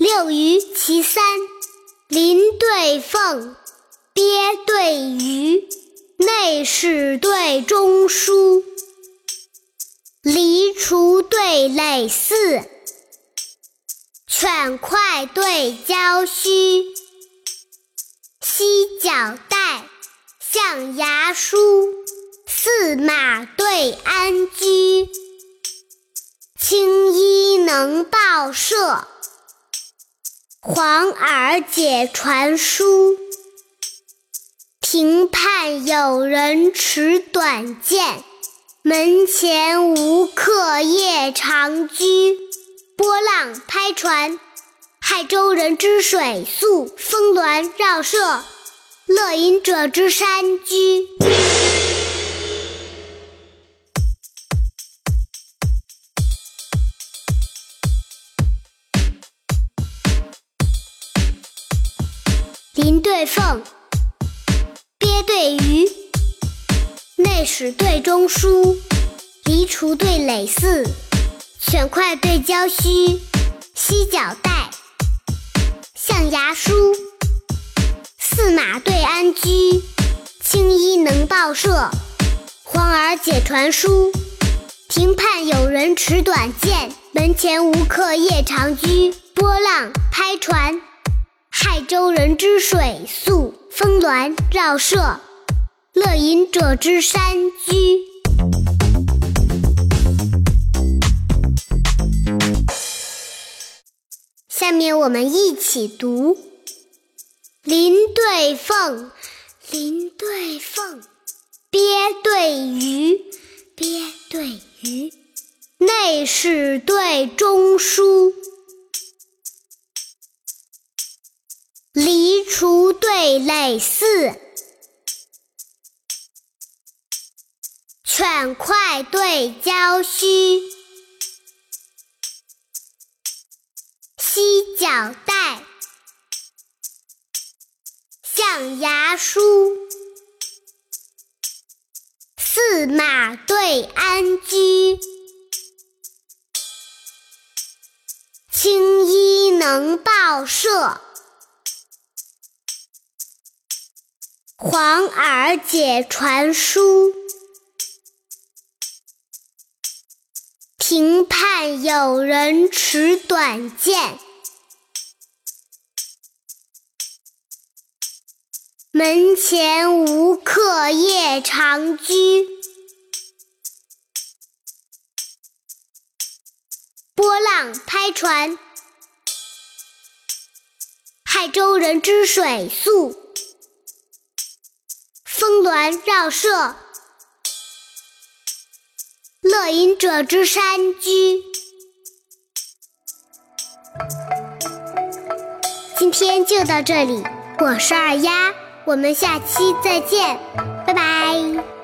六余其三：麟对凤，鳖对鱼，内史对中书，狸雏对耒耜，犬快对郊须，犀角带，象牙梳，驷马对鞍车，青衣能报社。黄耳解传书，庭畔有人持短剑，门前无客夜长居。波浪拍船，害舟人之水宿；峰峦绕舍，乐饮者之山居。麟对凤，鳖对鱼，内史对中书，狸雏对耒耜，犬快对郊须，犀角带，象牙梳，驷马对鞍居，青衣能报社，黄耳解传书。庭畔有人持短剑，门前无客夜长居。波浪拍船。泰州人之水宿；峰峦绕舍，乐饮者之山居。下面我们一起读：麟对凤，麟对凤；鳖对鱼，鳖对鱼；内史对中书。狸雏对垒四，犬快对郊须，犀角带，象牙梳，驷马对鞍车，青衣能报社。黄耳解传书，庭畔有人持短剑，门前无客夜长居。波浪拍船，害舟人之水宿。峰峦绕舍，乐隐者之山居。今天就到这里，我是二丫，我们下期再见，拜拜。